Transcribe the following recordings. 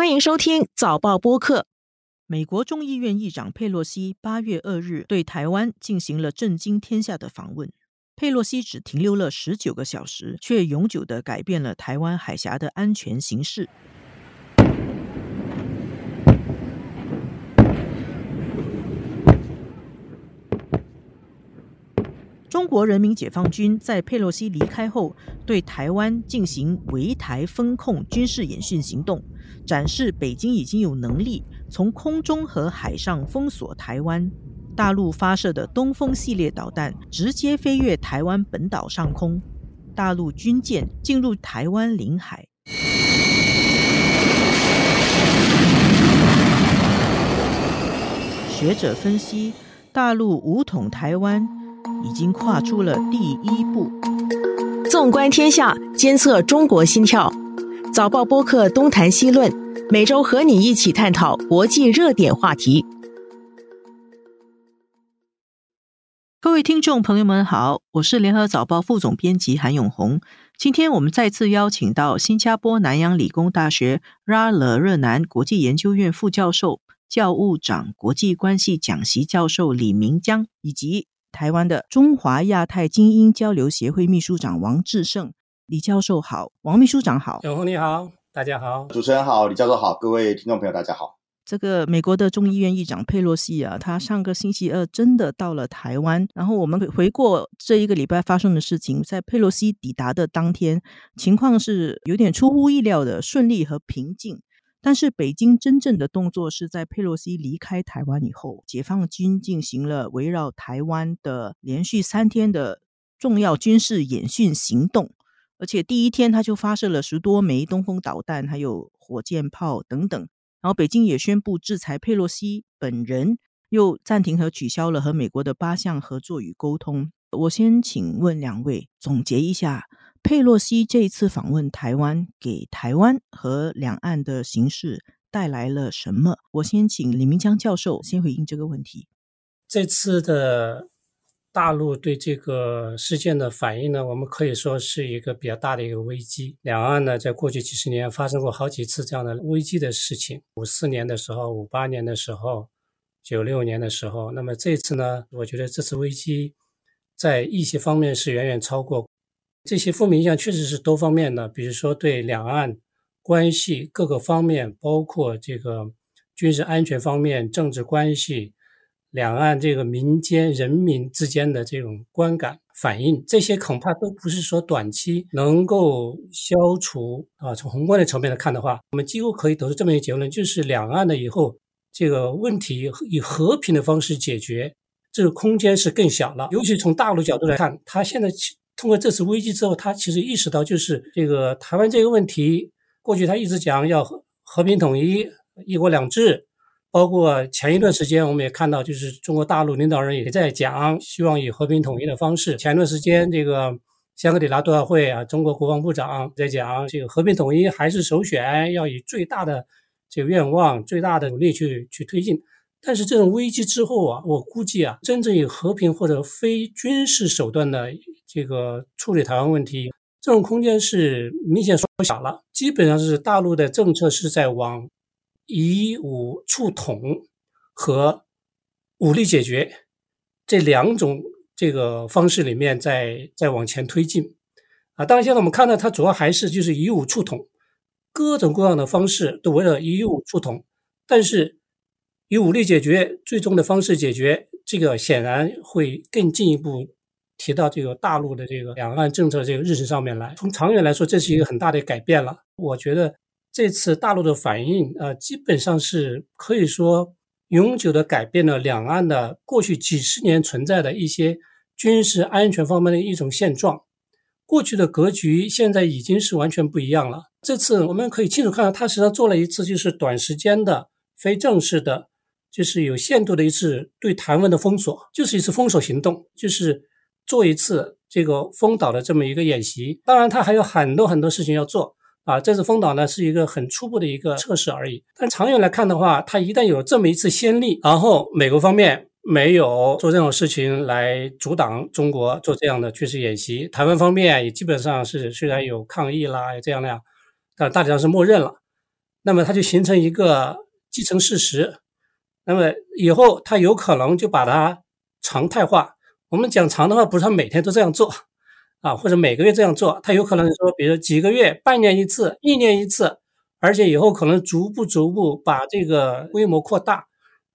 欢迎收听早报播客。美国众议院议长佩洛西八月二日对台湾进行了震惊天下的访问。佩洛西只停留了十九个小时，却永久的改变了台湾海峡的安全形势。中国人民解放军在佩洛西离开后，对台湾进行围台封控军事演训行动，展示北京已经有能力从空中和海上封锁台湾。大陆发射的东风系列导弹直接飞越台湾本岛上空，大陆军舰进入台湾领海。学者分析，大陆武统台湾。已经跨出了第一步。纵观天下，监测中国心跳。早报播客东谈西论，每周和你一起探讨国际热点话题。各位听众朋友们好，我是联合早报副总编辑韩永红。今天我们再次邀请到新加坡南洋理工大学拉勒热南国际研究院副教授、教务长国际关系讲席教授李明江，以及。台湾的中华亚太精英交流协会秘书长王志胜，李教授好，王秘书长好，永红你好，大家好，主持人好，李教授好，各位听众朋友大家好。这个美国的众议院议长佩洛西啊，他上个星期二真的到了台湾，然后我们回过这一个礼拜发生的事情，在佩洛西抵达的当天，情况是有点出乎意料的顺利和平静。但是，北京真正的动作是在佩洛西离开台湾以后，解放军进行了围绕台湾的连续三天的重要军事演训行动，而且第一天他就发射了十多枚东风导弹，还有火箭炮等等。然后，北京也宣布制裁佩洛西本人，又暂停和取消了和美国的八项合作与沟通。我先请问两位总结一下。佩洛西这一次访问台湾，给台湾和两岸的形势带来了什么？我先请李明江教授先回应这个问题。这次的大陆对这个事件的反应呢，我们可以说是一个比较大的一个危机。两岸呢，在过去几十年发生过好几次这样的危机的事情，五四年的时候、五八年的时候、九六年的时候。那么这次呢，我觉得这次危机在一些方面是远远超过。这些负面影响确实是多方面的，比如说对两岸关系各个方面，包括这个军事安全方面、政治关系、两岸这个民间人民之间的这种观感反应，这些恐怕都不是说短期能够消除啊。从宏观的层面来看的话，我们几乎可以得出这么一个结论，就是两岸的以后这个问题以和平的方式解决，这个空间是更小了。尤其从大陆角度来看，它现在。通过这次危机之后，他其实意识到，就是这个台湾这个问题，过去他一直讲要和平统一、一国两制，包括前一段时间我们也看到，就是中国大陆领导人也在讲，希望以和平统一的方式。前一段时间，这个香格里拉对话会啊，中国国防部长在讲，这个和平统一还是首选，要以最大的这个愿望、最大的努力去去推进。但是这种危机之后啊，我估计啊，真正以和平或者非军事手段的这个处理台湾问题，这种空间是明显缩小了。基本上是大陆的政策是在往以武促统和武力解决这两种这个方式里面在在往前推进啊。当然，现在我们看到它主要还是就是以武促统，各种各样的方式都围绕以武促统，但是。以武力解决最终的方式解决，这个显然会更进一步提到这个大陆的这个两岸政策这个日程上面来。从长远来说，这是一个很大的改变了。我觉得这次大陆的反应，呃，基本上是可以说永久的改变了两岸的过去几十年存在的一些军事安全方面的一种现状。过去的格局现在已经是完全不一样了。这次我们可以清楚看到，他实际上做了一次就是短时间的非正式的。就是有限度的一次对台湾的封锁，就是一次封锁行动，就是做一次这个封岛的这么一个演习。当然，他还有很多很多事情要做啊。这次封岛呢是一个很初步的一个测试而已。但长远来看的话，他一旦有这么一次先例，然后美国方面没有做这种事情来阻挡中国做这样的军事演习，台湾方面也基本上是虽然有抗议啦，这样那样，但大体上是默认了。那么它就形成一个既成事实。那么以后它有可能就把它常态化。我们讲长的话，不是他每天都这样做啊，或者每个月这样做，他有可能说，比如几个月、半年一次、一年一次，而且以后可能逐步逐步把这个规模扩大，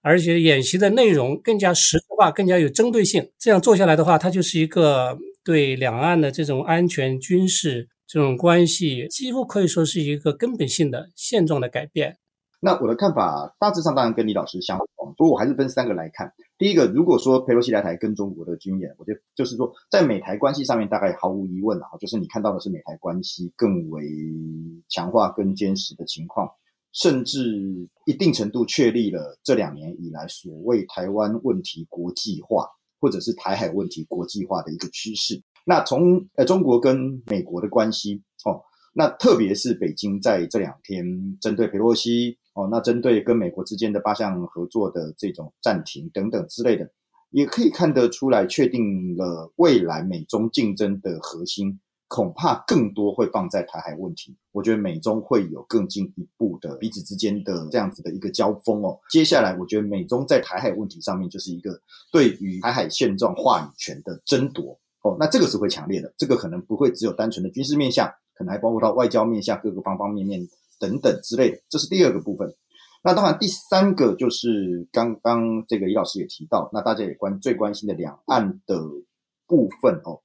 而且演习的内容更加实质化、更加有针对性。这样做下来的话，它就是一个对两岸的这种安全、军事这种关系，几乎可以说是一个根本性的现状的改变。那我的看法大致上当然跟李老师相同，不过我还是分三个来看。第一个，如果说佩洛西来台跟中国的军演，我觉得就是说在美台关系上面大概毫无疑问啊，就是你看到的是美台关系更为强化、跟坚实的情况，甚至一定程度确立了这两年以来所谓台湾问题国际化或者是台海问题国际化的一个趋势。那从呃中国跟美国的关系哦，那特别是北京在这两天针对佩洛西。哦，那针对跟美国之间的八项合作的这种暂停等等之类的，也可以看得出来，确定了未来美中竞争的核心，恐怕更多会放在台海问题。我觉得美中会有更进一步的彼此之间的这样子的一个交锋哦。接下来，我觉得美中在台海问题上面就是一个对于台海现状话语权的争夺哦。那这个是会强烈的，这个可能不会只有单纯的军事面向，可能还包括到外交面向各个方方面面。等等之类的，这是第二个部分。那当然，第三个就是刚刚这个李老师也提到，那大家也关最关心的两岸的部分哦。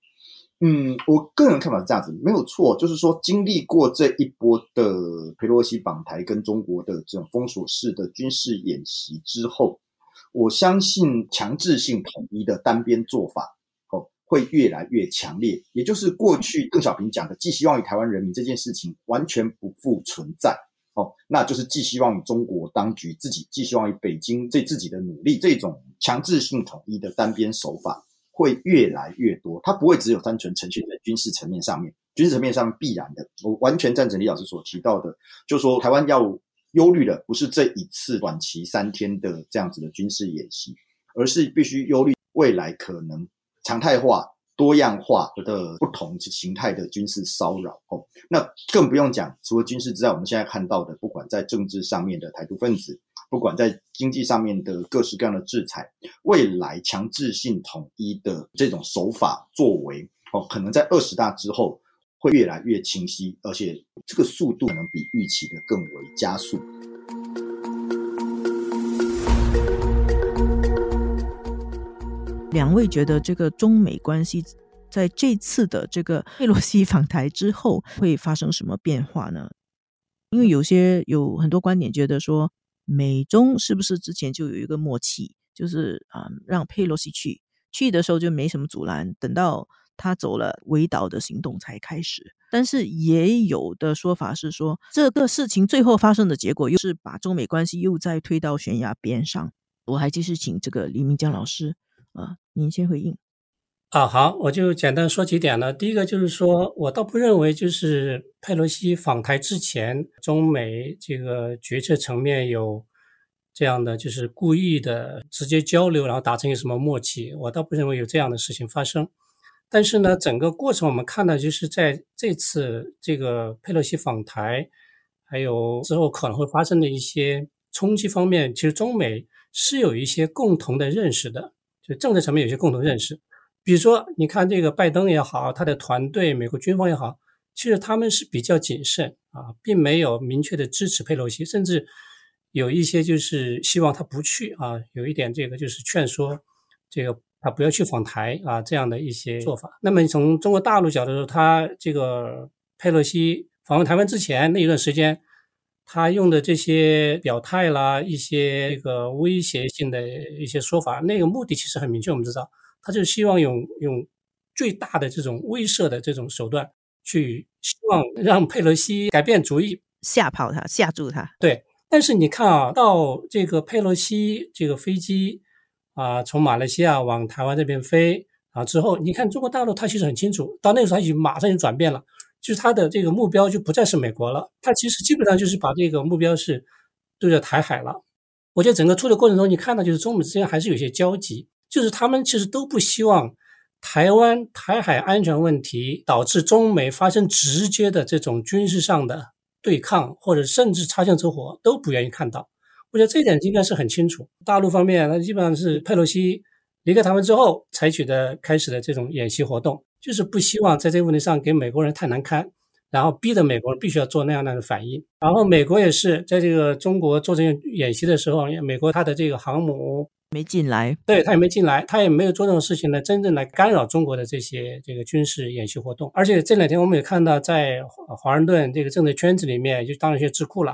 嗯，我个人看法是这样子，没有错，就是说经历过这一波的佩洛西访台跟中国的这种封锁式的军事演习之后，我相信强制性统一的单边做法。会越来越强烈，也就是过去邓小平讲的“寄希望于台湾人民”这件事情完全不复存在哦，那就是寄希望于中国当局自己，寄希望于北京对自己的努力，这种强制性统一的单边手法会越来越多。它不会只有单纯呈现在军事层面上面，军事层面上必然的。我完全赞成李老师所提到的，就是说台湾要忧虑的不是这一次短期三天的这样子的军事演习，而是必须忧虑未来可能。常态化、多样化的不同形态的军事骚扰哦，那更不用讲，除了军事之外，我们现在看到的，不管在政治上面的台独分子，不管在经济上面的各式各样的制裁，未来强制性统一的这种手法作为哦，可能在二十大之后会越来越清晰，而且这个速度可能比预期的更为加速。两位觉得这个中美关系在这次的这个佩洛西访台之后会发生什么变化呢？因为有些有很多观点觉得说，美中是不是之前就有一个默契，就是啊让佩洛西去，去的时候就没什么阻拦，等到他走了，围岛的行动才开始。但是也有的说法是说，这个事情最后发生的结果又是把中美关系又再推到悬崖边上。我还继续请这个李明江老师。啊，您先回应。啊，好，我就简单说几点呢。第一个就是说，我倒不认为就是佩洛西访台之前，中美这个决策层面有这样的就是故意的直接交流，然后达成一个什么默契。我倒不认为有这样的事情发生。但是呢，整个过程我们看到，就是在这次这个佩洛西访台，还有之后可能会发生的一些冲击方面，其实中美是有一些共同的认识的。政治层面有些共同认识，比如说，你看这个拜登也好，他的团队、美国军方也好，其实他们是比较谨慎啊，并没有明确的支持佩洛西，甚至有一些就是希望他不去啊，有一点这个就是劝说这个他不要去访台啊这样的一些做法。那么从中国大陆角度说，他这个佩洛西访问台湾之前那一段时间。他用的这些表态啦，一些这个威胁性的一些说法，那个目的其实很明确，我们知道，他就希望用用最大的这种威慑的这种手段，去希望让佩洛西改变主意，吓跑他，吓住他。对，但是你看啊，到这个佩洛西这个飞机啊，从马来西亚往台湾这边飞啊之后，你看中国大陆他其实很清楚，到那个时候他已经马上就转变了。就是他的这个目标就不再是美国了，他其实基本上就是把这个目标是对着台海了。我觉得整个处理过程中，你看到就是中美之间还是有些交集，就是他们其实都不希望台湾台海安全问题导致中美发生直接的这种军事上的对抗，或者甚至擦枪走火都不愿意看到。我觉得这一点应该是很清楚。大陆方面，那基本上是佩洛西离开台湾之后采取的开始的这种演习活动，就是不希望在这个问题上给美国人太难堪，然后逼得美国人必须要做那样那样的反应。然后美国也是在这个中国做这个演习的时候，美国它的这个航母没进来，对他也没进来，他也没有做这种事情来真正来干扰中国的这些这个军事演习活动。而且这两天我们也看到，在华盛顿这个政治圈子里面，就当然一些智库了，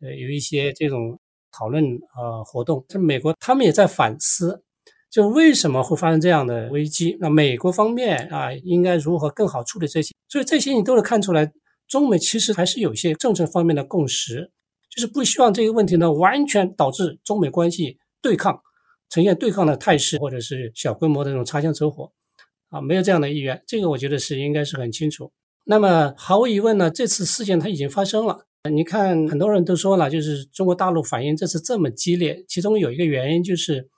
呃，有一些这种。讨论呃活动，这美国他们也在反思，就为什么会发生这样的危机？那美国方面啊，应该如何更好处理这些？所以这些你都能看出来，中美其实还是有一些政策方面的共识，就是不希望这个问题呢完全导致中美关系对抗，呈现对抗的态势，或者是小规模的这种擦枪走火啊，没有这样的意愿。这个我觉得是应该是很清楚。那么毫无疑问呢，这次事件它已经发生了。你看，很多人都说了，就是中国大陆反应这次这么激烈，其中有一个原因就是，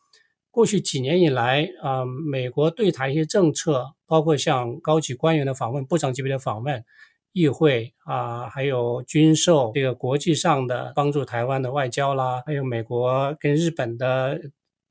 过去几年以来啊，美国对台一些政策，包括像高级官员的访问、部长级别的访问、议会啊，还有军售这个国际上的帮助台湾的外交啦，还有美国跟日本的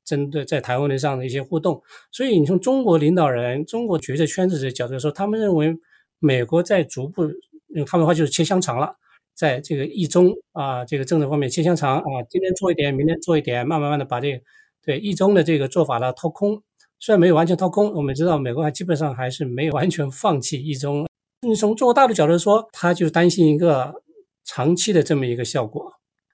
针对在台湾的上的一些互动，所以你从中国领导人、中国决策圈子的角度来说，他们认为美国在逐步用他们的话就是切香肠了。在这个一中啊，这个政策方面切香肠啊，今天做一点，明天做一点，慢慢慢的把这个对一中的这个做法呢掏空。虽然没有完全掏空，我们知道美国还基本上还是没有完全放弃一中。你从中国大陆角度说，他就担心一个长期的这么一个效果，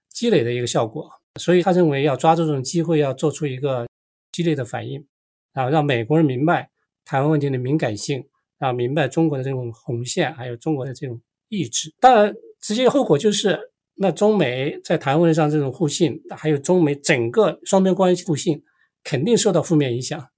积累的一个效果，所以他认为要抓住这种机会，要做出一个激烈的反应，啊，让美国人明白台湾问题的敏感性，啊，明白中国的这种红线，还有中国的这种意志。当然。直接后果就是，那中美在台湾上这种互信，还有中美整个双边关系互信，肯定受到负面影响。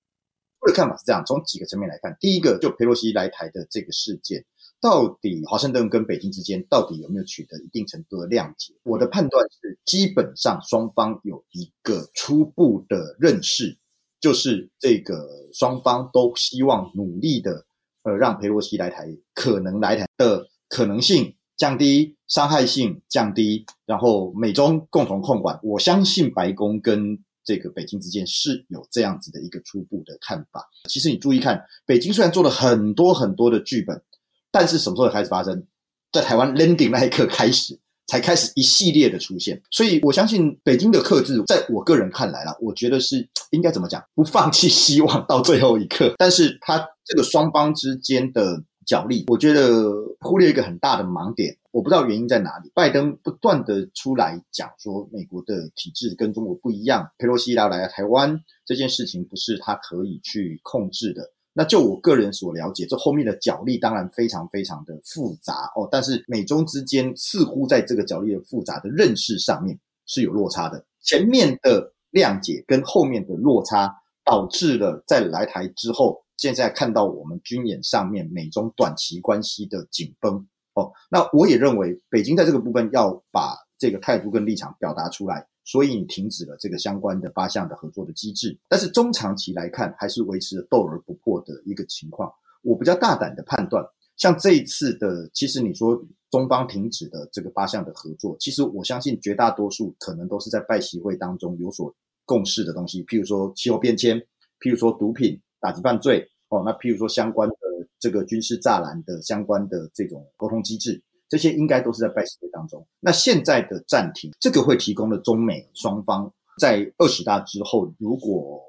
我的看法是这样：从几个层面来看，第一个，就佩洛西来台的这个事件，到底华盛顿跟北京之间到底有没有取得一定程度的谅解？我的判断是，基本上双方有一个初步的认识，就是这个双方都希望努力的，呃，让佩洛西来台可能来台的可能性。降低伤害性，降低，然后美中共同控管。我相信白宫跟这个北京之间是有这样子的一个初步的看法。其实你注意看，北京虽然做了很多很多的剧本，但是什么时候开始发生？在台湾 landing 那一刻开始，才开始一系列的出现。所以我相信北京的克制，在我个人看来啦，我觉得是应该怎么讲？不放弃希望到最后一刻。但是他这个双方之间的。角力，我觉得忽略一个很大的盲点，我不知道原因在哪里。拜登不断的出来讲说，美国的体制跟中国不一样，佩洛西要来台湾这件事情不是他可以去控制的。那就我个人所了解，这后面的角力当然非常非常的复杂哦。但是美中之间似乎在这个角力的复杂的认识上面是有落差的，前面的谅解跟后面的落差，导致了在来台之后。现在看到我们军演上面美中短期关系的紧绷哦，那我也认为北京在这个部分要把这个态度跟立场表达出来，所以你停止了这个相关的八项的合作的机制。但是中长期来看，还是维持了斗而不破的一个情况。我比较大胆的判断，像这一次的，其实你说中方停止的这个八项的合作，其实我相信绝大多数可能都是在拜习会当中有所共识的东西，譬如说气候变迁，譬如说毒品。打击犯罪哦，那譬如说相关的这个军事栅栏的相关的这种沟通机制，这些应该都是在拜习会当中。那现在的暂停，这个会提供了中美双方在二十大之后，如果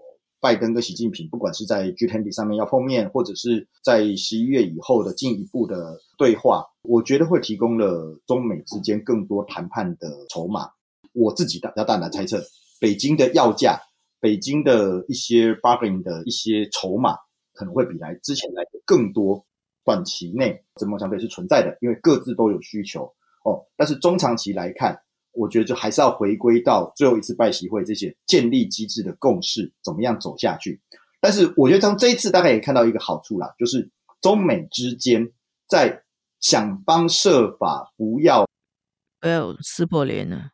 拜登跟习近平不管是在 G20 上面要碰面，或者是在十一月以后的进一步的对话，我觉得会提供了中美之间更多谈判的筹码。我自己大大胆猜测，北京的要价。北京的一些 bargaining 的一些筹码可能会比来之前来的更多，短期内这么相对是存在的，因为各自都有需求哦。但是中长期来看，我觉得就还是要回归到最后一次拜习会这些建立机制的共识，怎么样走下去。但是我觉得从这一次大概也看到一个好处啦，就是中美之间在想方设法不要不要撕破脸呢。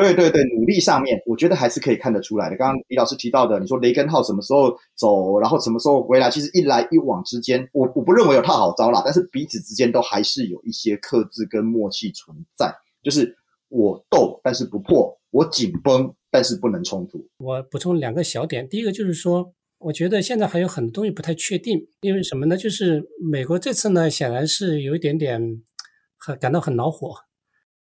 对对对，努力上面，我觉得还是可以看得出来的。刚刚李老师提到的，你说雷根号什么时候走，然后什么时候回来，其实一来一往之间，我我不认为有套好招啦，但是彼此之间都还是有一些克制跟默契存在，就是我斗但是不破，我紧绷但是不能冲突。我补充两个小点，第一个就是说，我觉得现在还有很多东西不太确定，因为什么呢？就是美国这次呢，显然是有一点点很感到很恼火，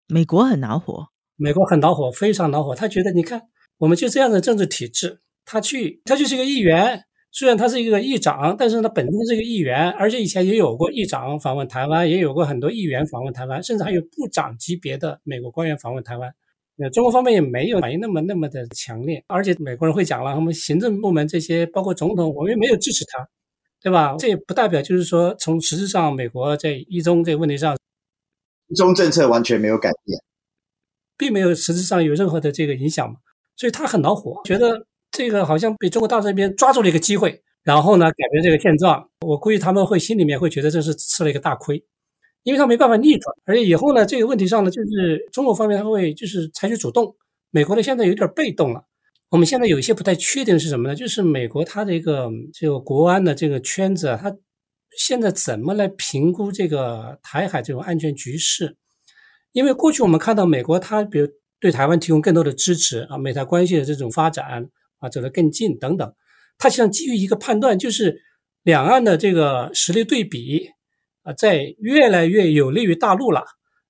美国很恼火。美国很恼火，非常恼火。他觉得，你看，我们就这样的政治体制，他去，他就是一个议员。虽然他是一个议长，但是他本身是一个议员，而且以前也有过议长访问台湾，也有过很多议员访问台湾，甚至还有部长级别的美国官员访问台湾。那中国方面也没有反应那么那么的强烈，而且美国人会讲了，他们行政部门这些，包括总统，我们也没有支持他，对吧？这也不代表就是说，从实质上，美国在一中这个问题上，一中政策完全没有改变。并没有实质上有任何的这个影响嘛，所以他很恼火，觉得这个好像被中国大陆这边抓住了一个机会，然后呢改变这个现状。我估计他们会心里面会觉得这是吃了一个大亏，因为他没办法逆转，而且以后呢这个问题上呢，就是中国方面他会就是采取主动，美国呢现在有点被动了。我们现在有一些不太确定是什么呢？就是美国它这个这个国安的这个圈子，它现在怎么来评估这个台海这种安全局势？因为过去我们看到美国，它比如对台湾提供更多的支持啊，美台关系的这种发展啊走得更近等等，它实际上基于一个判断，就是两岸的这个实力对比啊，在越来越有利于大陆了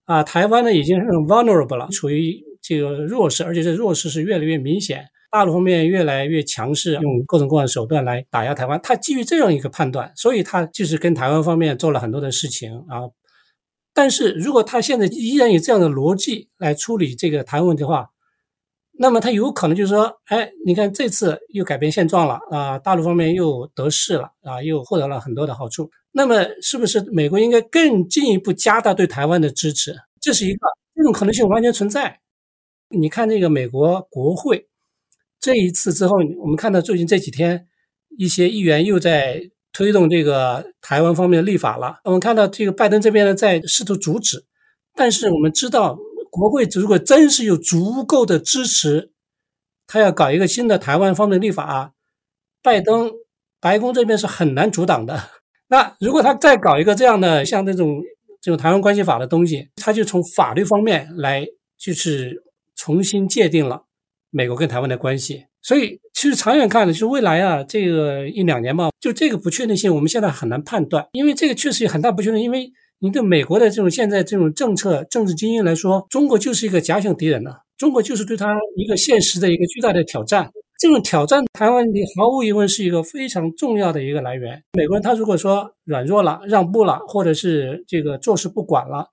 啊，台湾呢已经是 vulnerable 了，处于这个弱势，而且这弱势是越来越明显，大陆方面越来越强势，用各种各样的手段来打压台湾，它基于这样一个判断，所以它就是跟台湾方面做了很多的事情啊。但是如果他现在依然以这样的逻辑来处理这个台湾问题的话，那么他有可能就是说，哎，你看这次又改变现状了啊，大陆方面又得势了啊，又获得了很多的好处。那么是不是美国应该更进一步加大对台湾的支持？这是一个这种可能性完全存在。你看这个美国国会这一次之后，我们看到最近这几天一些议员又在。推动这个台湾方面的立法了。我们看到这个拜登这边呢，在试图阻止，但是我们知道，国会如果真是有足够的支持，他要搞一个新的台湾方面的立法，拜登白宫这边是很难阻挡的。那如果他再搞一个这样的像这种这种台湾关系法的东西，他就从法律方面来就是重新界定了美国跟台湾的关系。所以，其实长远看呢，就未来啊，这个一两年嘛，就这个不确定性，我们现在很难判断，因为这个确实有很大不确定。因为你对美国的这种现在这种政策、政治精英来说，中国就是一个假想敌人呢，中国就是对他一个现实的一个巨大的挑战。这种挑战，台湾问题毫无疑问是一个非常重要的一个来源。美国人他如果说软弱了、让步了，或者是这个坐视不管了，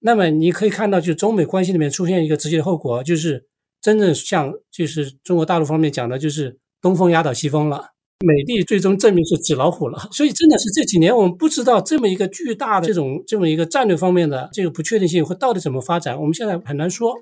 那么你可以看到，就中美关系里面出现一个直接的后果，就是。真正像就是中国大陆方面讲的，就是东风压倒西风了，美帝最终证明是纸老虎了。所以真的是这几年我们不知道这么一个巨大的这种这么一个战略方面的这个不确定性会到底怎么发展，我们现在很难说。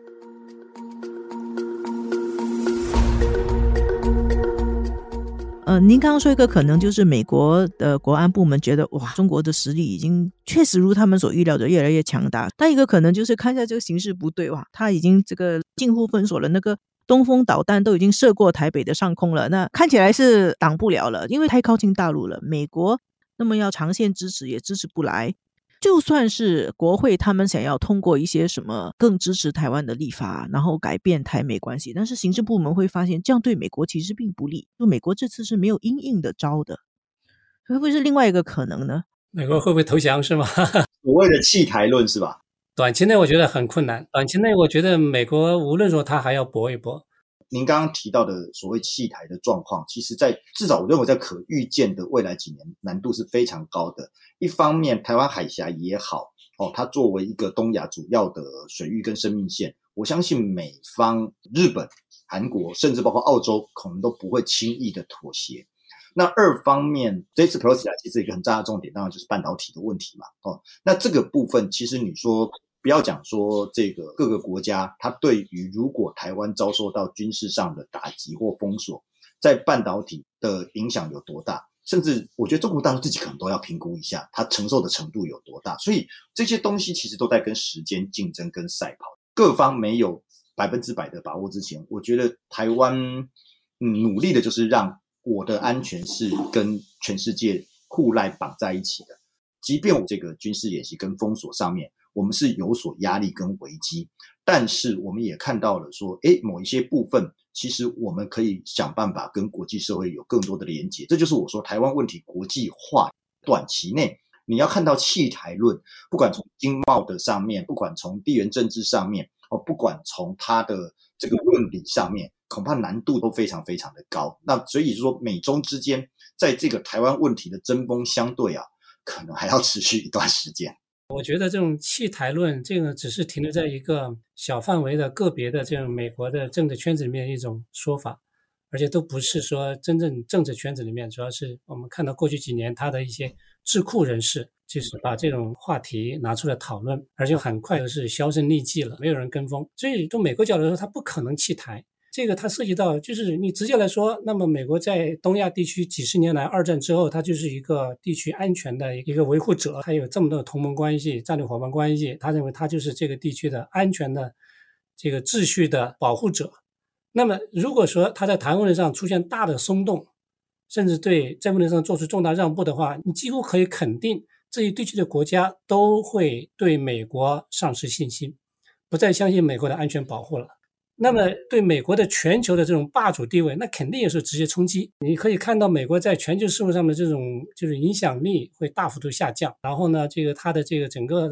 呃，您刚刚说一个可能就是美国的国安部门觉得哇，中国的实力已经确实如他们所预料的越来越强大。但一个可能就是看一下这个形势不对哇，他已经这个近乎封锁了，那个东风导弹都已经射过台北的上空了，那看起来是挡不了了，因为太靠近大陆了。美国那么要长线支持也支持不来。就算是国会他们想要通过一些什么更支持台湾的立法，然后改变台美关系，但是行政部门会发现这样对美国其实并不利。就美国这次是没有应应的招的，会不会是另外一个可能呢？美国会不会投降是吗？所谓的弃台论是吧？短期内我觉得很困难。短期内我觉得美国无论说他还要搏一搏。您刚刚提到的所谓弃台的状况，其实，在至少我认为在可预见的未来几年，难度是非常高的。一方面，台湾海峡也好，哦，它作为一个东亚主要的水域跟生命线，我相信美方、日本、韩国，甚至包括澳洲，可能都不会轻易的妥协。那二方面，这次 p r o c e 其实一个很重要的重点，当然就是半导体的问题嘛。哦，那这个部分，其实你说。不要讲说这个各个国家，它对于如果台湾遭受到军事上的打击或封锁，在半导体的影响有多大？甚至我觉得中国大陆自己可能都要评估一下，它承受的程度有多大。所以这些东西其实都在跟时间竞争、跟赛跑，各方没有百分之百的把握之前，我觉得台湾努力的就是让我的安全是跟全世界互赖绑在一起的。即便我这个军事演习跟封锁上面，我们是有所压力跟危机，但是我们也看到了说，诶，某一些部分其实我们可以想办法跟国际社会有更多的连接。这就是我说台湾问题国际化，短期内你要看到弃台论，不管从经贸的上面，不管从地缘政治上面，哦，不管从它的这个论理上面，恐怕难度都非常非常的高。那所以说，美中之间在这个台湾问题的针锋相对啊。可能还要持续一段时间。我觉得这种弃台论，这个只是停留在一个小范围的个别的这种美国的政治圈子里面一种说法，而且都不是说真正政治圈子里面。主要是我们看到过去几年他的一些智库人士，就是把这种话题拿出来讨论，而且很快又是销声匿迹了，没有人跟风。所以从美国角度说，他不可能弃台。这个它涉及到，就是你直接来说，那么美国在东亚地区几十年来，二战之后，它就是一个地区安全的一个维护者，它有这么多同盟关系、战略伙伴关系，他认为他就是这个地区的安全的这个秩序的保护者。那么如果说他在台湾问题上出现大的松动，甚至对在问题上做出重大让步的话，你几乎可以肯定，这一地区的国家都会对美国丧失信心，不再相信美国的安全保护了。那么，对美国的全球的这种霸主地位，那肯定也是直接冲击。你可以看到，美国在全球事务上的这种就是影响力会大幅度下降。然后呢，这个它的这个整个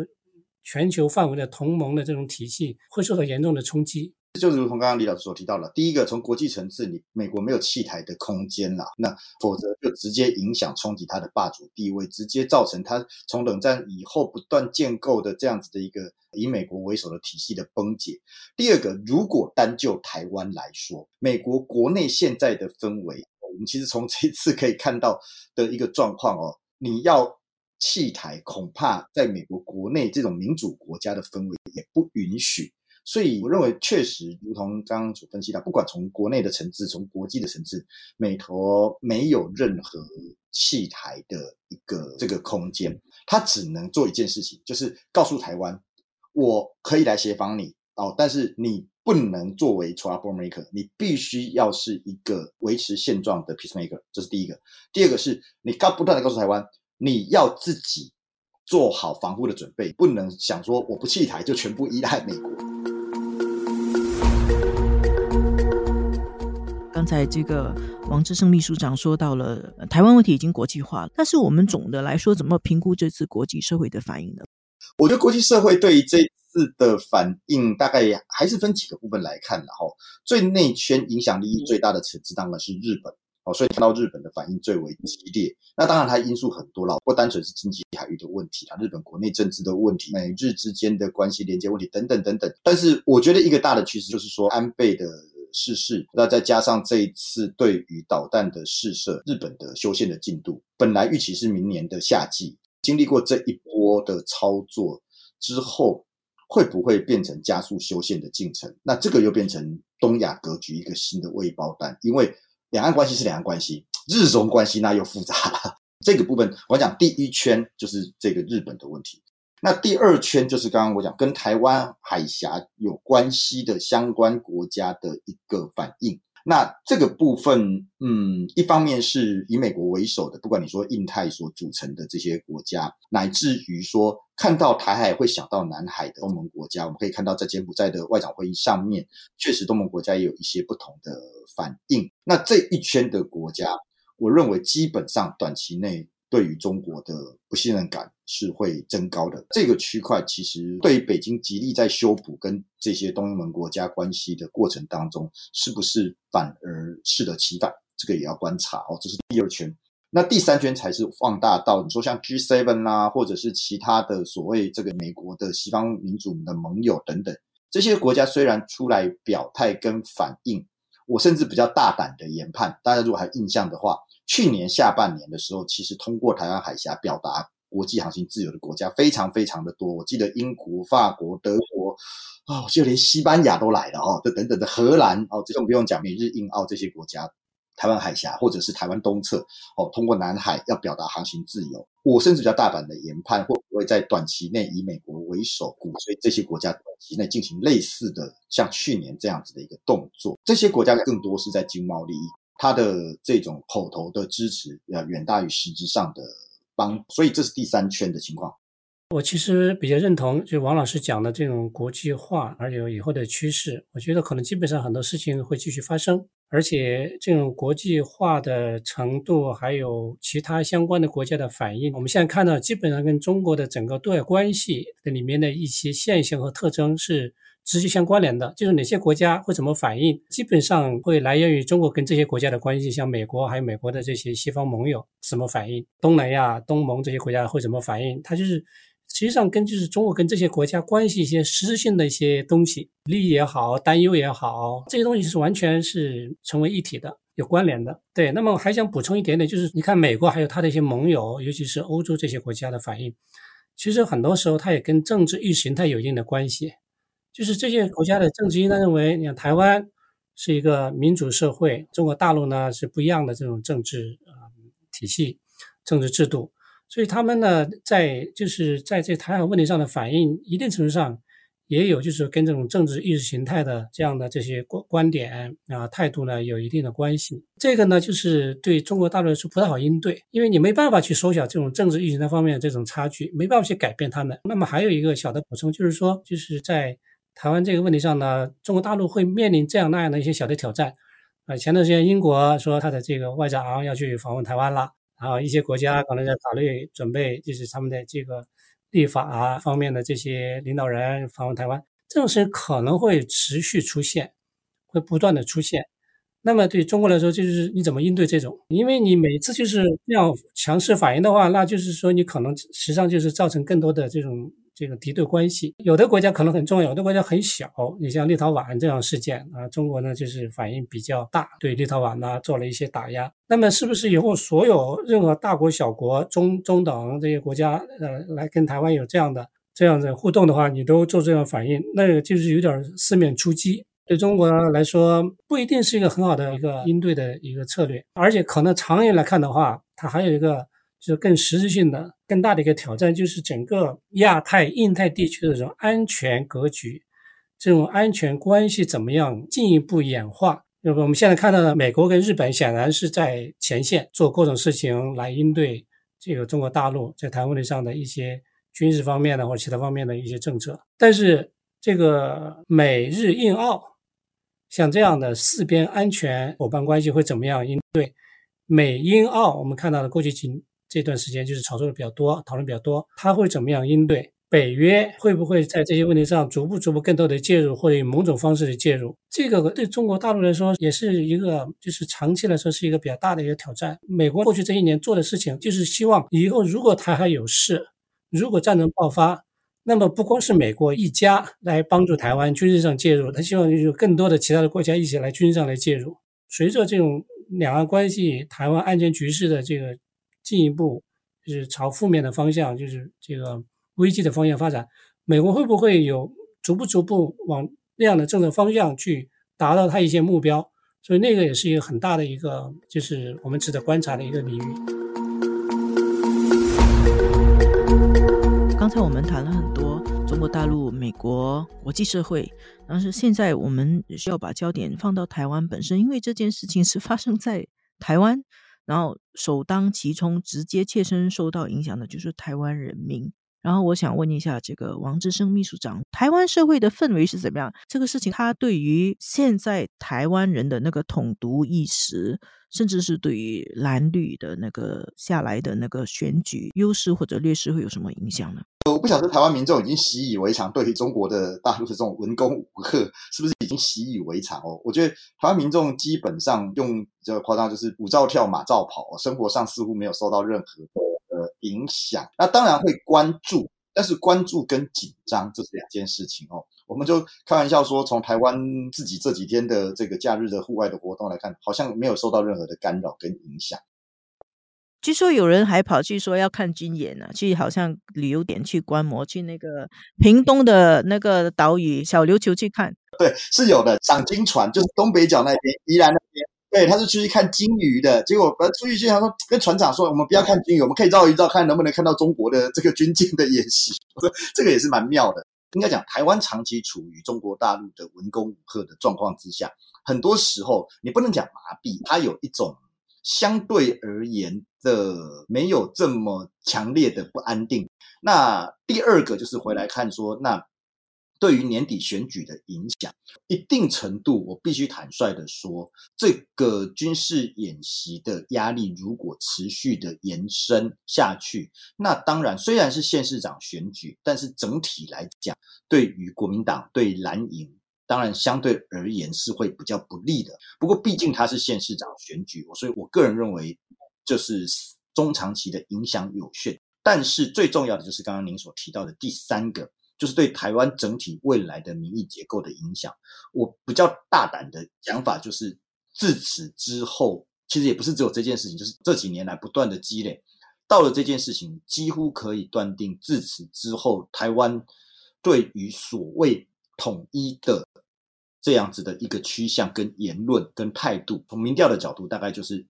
全球范围的同盟的这种体系会受到严重的冲击。就是如同刚刚李老师所提到了，第一个从国际层次，你美国没有弃台的空间了，那否则就直接影响冲击它的霸主地位，直接造成它从冷战以后不断建构的这样子的一个以美国为首的体系的崩解。第二个，如果单就台湾来说，美国国内现在的氛围，我们其实从这一次可以看到的一个状况哦，你要弃台，恐怕在美国国内这种民主国家的氛围也不允许。所以我认为，确实如同刚刚所分析的，不管从国内的层次，从国际的层次，美国没有任何弃台的一个这个空间，它只能做一件事情，就是告诉台湾，我可以来协防你哦，但是你不能作为 troublemaker，你必须要是一个维持现状的 peacemaker，这是第一个。第二个是你刚不断的告诉台湾，你要自己做好防护的准备，不能想说我不弃台就全部依赖美国。刚才这个王志胜秘书长说到了台湾问题已经国际化了，但是我们总的来说怎么评估这次国际社会的反应呢？我觉得国际社会对于这次的反应大概还是分几个部分来看的哈。最内圈影响力最大的层次当然是日本哦，所以看到日本的反应最为激烈。那当然它因素很多了，不单纯是经济海域的问题啊，日本国内政治的问题、美日之间的关系连接问题等等等等。但是我觉得一个大的趋势就是说安倍的。试试，那再加上这一次对于导弹的试射，日本的修宪的进度，本来预期是明年的夏季，经历过这一波的操作之后，会不会变成加速修宪的进程？那这个又变成东亚格局一个新的未爆弹，因为两岸关系是两岸关系，日中关系那又复杂了。这个部分我讲第一圈就是这个日本的问题。那第二圈就是刚刚我讲跟台湾海峡有关系的相关国家的一个反应。那这个部分，嗯，一方面是以美国为首的，不管你说印太所组成的这些国家，乃至于说看到台海会想到南海的东盟国家，我们可以看到在柬埔寨的外长会议上面，确实东盟国家也有一些不同的反应。那这一圈的国家，我认为基本上短期内。对于中国的不信任感是会增高的。这个区块其实对北京极力在修补跟这些东盟国家关系的过程当中，是不是反而适得其反？这个也要观察哦。这是第二圈，那第三圈才是放大到你说像 G7 啊，或者是其他的所谓这个美国的西方民主的盟友等等这些国家，虽然出来表态跟反应，我甚至比较大胆的研判，大家如果还印象的话。去年下半年的时候，其实通过台湾海峡表达国际航行自由的国家非常非常的多。我记得英国、法国、德国，哦，就连西班牙都来了哦，这等等的荷兰哦，这种不用讲，美日印澳这些国家，台湾海峡或者是台湾东侧哦，通过南海要表达航行自由。我甚至比较大胆的研判，会不会在短期内以美国为首，鼓吹这些国家短期内进行类似的像去年这样子的一个动作。这些国家更多是在经贸利益，它的这种口头的支持要远大于实质上的帮，所以这是第三圈的情况。我其实比较认同，就王老师讲的这种国际化，而且以后的趋势，我觉得可能基本上很多事情会继续发生，而且这种国际化的程度，还有其他相关的国家的反应，我们现在看到基本上跟中国的整个对外关系的里面的一些现象和特征是直接相关联的，就是哪些国家会怎么反应，基本上会来源于中国跟这些国家的关系，像美国还有美国的这些西方盟友怎么反应，东南亚、东盟这些国家会怎么反应，它就是。实际上，跟就是中国跟这些国家关系一些实质性的一些东西，利益也好，担忧也好，这些东西是完全是成为一体的，有关联的。对，那么我还想补充一点点，就是你看美国还有它的一些盟友，尤其是欧洲这些国家的反应，其实很多时候它也跟政治意识形态有一定的关系。就是这些国家的政治应该认为，你看台湾是一个民主社会，中国大陆呢是不一样的这种政治呃体系、政治制度。所以他们呢，在就是在这台海问题上的反应，一定程度上也有就是跟这种政治意识形态的这样的这些观观点啊态度呢有一定的关系。这个呢，就是对中国大陆来说不太好应对，因为你没办法去缩小这种政治意识形态方面的这种差距，没办法去改变他们。那么还有一个小的补充，就是说，就是在台湾这个问题上呢，中国大陆会面临这样那样的一些小的挑战。啊，前段时间英国说他的这个外长要去访问台湾了。然后一些国家可能在考虑准备，就是他们的这个立法方面的这些领导人访问台湾，这种事情可能会持续出现，会不断的出现。那么对中国来说，就是你怎么应对这种？因为你每次就是这样强势反应的话，那就是说你可能实际上就是造成更多的这种。这个敌对关系，有的国家可能很重要，有的国家很小。你像立陶宛这样事件啊，中国呢就是反应比较大，对立陶宛呢做了一些打压。那么是不是以后所有任何大国、小国、中中等这些国家，呃，来跟台湾有这样的这样的互动的话，你都做这样反应，那就是有点四面出击。对中国来说，不一定是一个很好的一个应对的一个策略，而且可能长远来看的话，它还有一个。就更实质性的、更大的一个挑战，就是整个亚太、印太地区的这种安全格局，这种安全关系怎么样进一步演化？那么我们现在看到的美国跟日本显然是在前线做各种事情来应对这个中国大陆在台湾问题上的一些军事方面的或者其他方面的一些政策。但是这个美日印澳像这样的四边安全伙伴关系会怎么样应对？美英澳我们看到的过去几。这段时间就是炒作的比较多，讨论比较多，他会怎么样应对？北约会不会在这些问题上逐步逐步更多的介入，或者以某种方式的介入？这个对中国大陆来说也是一个，就是长期来说是一个比较大的一个挑战。美国过去这一年做的事情，就是希望以后如果台海有事，如果战争爆发，那么不光是美国一家来帮助台湾军事上介入，他希望有更多的其他的国家一起来军事上来介入。随着这种两岸关系、台湾安全局势的这个。进一步就是朝负面的方向，就是这个危机的方向发展。美国会不会有逐步逐步往那样的政策方向去达到它一些目标？所以那个也是一个很大的一个，就是我们值得观察的一个领域。刚才我们谈了很多中国大陆、美国、国际社会，但是现在我们需要把焦点放到台湾本身，因为这件事情是发生在台湾。然后首当其冲、直接切身受到影响的就是台湾人民。然后我想问一下，这个王志生秘书长，台湾社会的氛围是怎么样？这个事情，他对于现在台湾人的那个统独意识，甚至是对于蓝绿的那个下来的那个选举优势或者劣势，会有什么影响呢？我不晓得台湾民众已经习以为常，对于中国的大陆的这种文攻武克，是不是已经习以为常哦？我觉得台湾民众基本上用比较夸张，就是舞照跳，马照跑，生活上似乎没有受到任何的。的影响，那当然会关注，但是关注跟紧张这是两件事情哦。我们就开玩笑说，从台湾自己这几天的这个假日的户外的活动来看，好像没有受到任何的干扰跟影响。据说有人还跑去说要看军演呢，去好像旅游点去观摩，去那个屏东的那个岛屿小琉球去看。对，是有的，赏金船就是东北角那边，宜兰那边。对，他是出去看金鱼的，结果呃出去就想说跟船长说，我们不要看金鱼，我们可以绕一绕，看能不能看到中国的这个军舰的演习。这这个也是蛮妙的。应该讲，台湾长期处于中国大陆的文攻武吓的状况之下，很多时候你不能讲麻痹，它有一种相对而言的没有这么强烈的不安定。那第二个就是回来看说，那对于年底选举的影响，一定程度，我必须坦率的说，这个军事演习的压力如果持续的延伸下去，那当然虽然是县市长选举，但是整体来讲，对于国民党对蓝营，当然相对而言是会比较不利的。不过毕竟他是县市长选举，所以我个人认为，就是中长期的影响有限。但是最重要的就是刚刚您所提到的第三个，就是对台湾整体未来的民意结构的影响。我比较大胆的讲法就是，自此之后，其实也不是只有这件事情，就是这几年来不断的积累，到了这件事情，几乎可以断定，自此之后，台湾对于所谓统一的这样子的一个趋向、跟言论、跟态度，从民调的角度，大概就是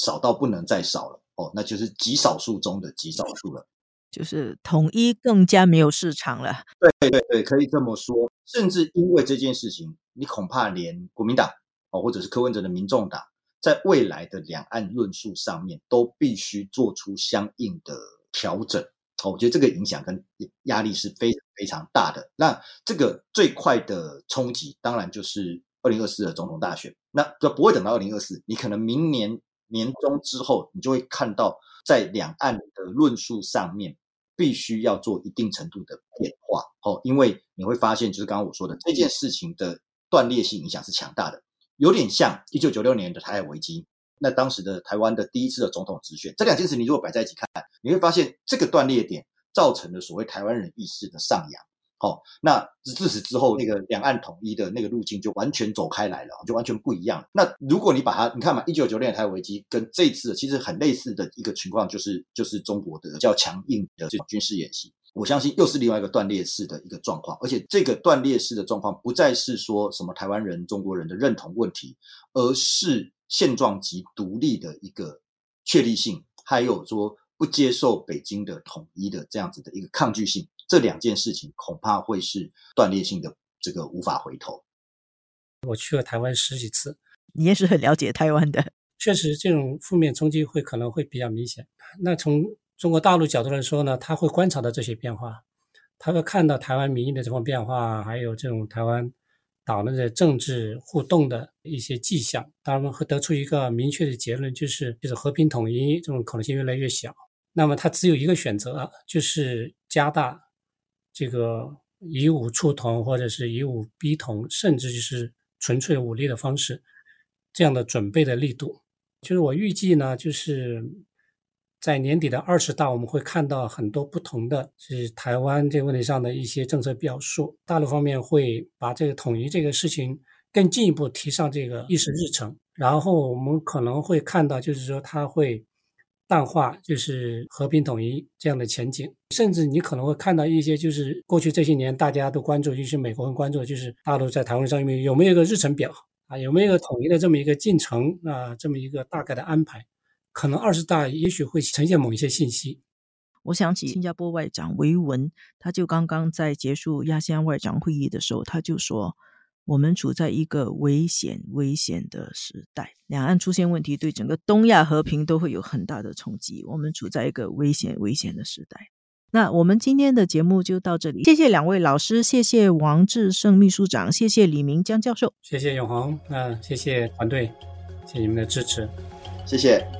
少到不能再少了。哦，那就是极少数中的极少数了，就是统一更加没有市场了。对对对，可以这么说。甚至因为这件事情，你恐怕连国民党哦，或者是柯文哲的民众党，在未来的两岸论述上面，都必须做出相应的调整。哦，我觉得这个影响跟压力是非常非常大的。那这个最快的冲击，当然就是二零二四的总统大选。那就不会等到二零二四，你可能明年。年终之后，你就会看到在两岸的论述上面，必须要做一定程度的变化哦，因为你会发现，就是刚刚我说的这件事情的断裂性影响是强大的，有点像一九九六年的台海危机，那当时的台湾的第一次的总统直选，这两件事你如果摆在一起看，你会发现这个断裂点造成了所谓台湾人意识的上扬。好，那自此之后，那个两岸统一的那个路径就完全走开来了，就完全不一样。那如果你把它，你看嘛，一九九六年台危机跟这次其实很类似的一个情况，就是就是中国的较强硬的这种军事演习，我相信又是另外一个断裂式的一个状况。而且这个断裂式的状况不再是说什么台湾人、中国人的认同问题，而是现状及独立的一个确立性，还有说不接受北京的统一的这样子的一个抗拒性。这两件事情恐怕会是断裂性的，这个无法回头。我去了台湾十几次，你也是很了解台湾的。确实，这种负面冲击会可能会比较明显。那从中国大陆角度来说呢，他会观察到这些变化，他会看到台湾民意的这种变化，还有这种台湾岛内的政治互动的一些迹象。他们会得出一个明确的结论，就是就是和平统一这种可能性越来越小。那么他只有一个选择，就是加大。这个以武促同，或者是以武逼同，甚至就是纯粹武力的方式，这样的准备的力度，就是我预计呢，就是在年底的二十大，我们会看到很多不同的，是台湾这个问题上的一些政策表述。大陆方面会把这个统一这个事情更进一步提上这个议事日程，然后我们可能会看到，就是说他会。淡化就是和平统一这样的前景，甚至你可能会看到一些，就是过去这些年大家都关注，就是美国很关注，就是大陆在台湾上面有没有一个日程表啊，有没有一个统一的这么一个进程啊，这么一个大概的安排，可能二十大也许会呈现某一些信息。我想起新加坡外长维文，他就刚刚在结束亚细安外长会议的时候，他就说。我们处在一个危险、危险的时代，两岸出现问题，对整个东亚和平都会有很大的冲击。我们处在一个危险、危险的时代。那我们今天的节目就到这里，谢谢两位老师，谢谢王志胜秘书长，谢谢李明江教授，谢谢永恒，嗯，谢谢团队，谢谢你们的支持，谢谢。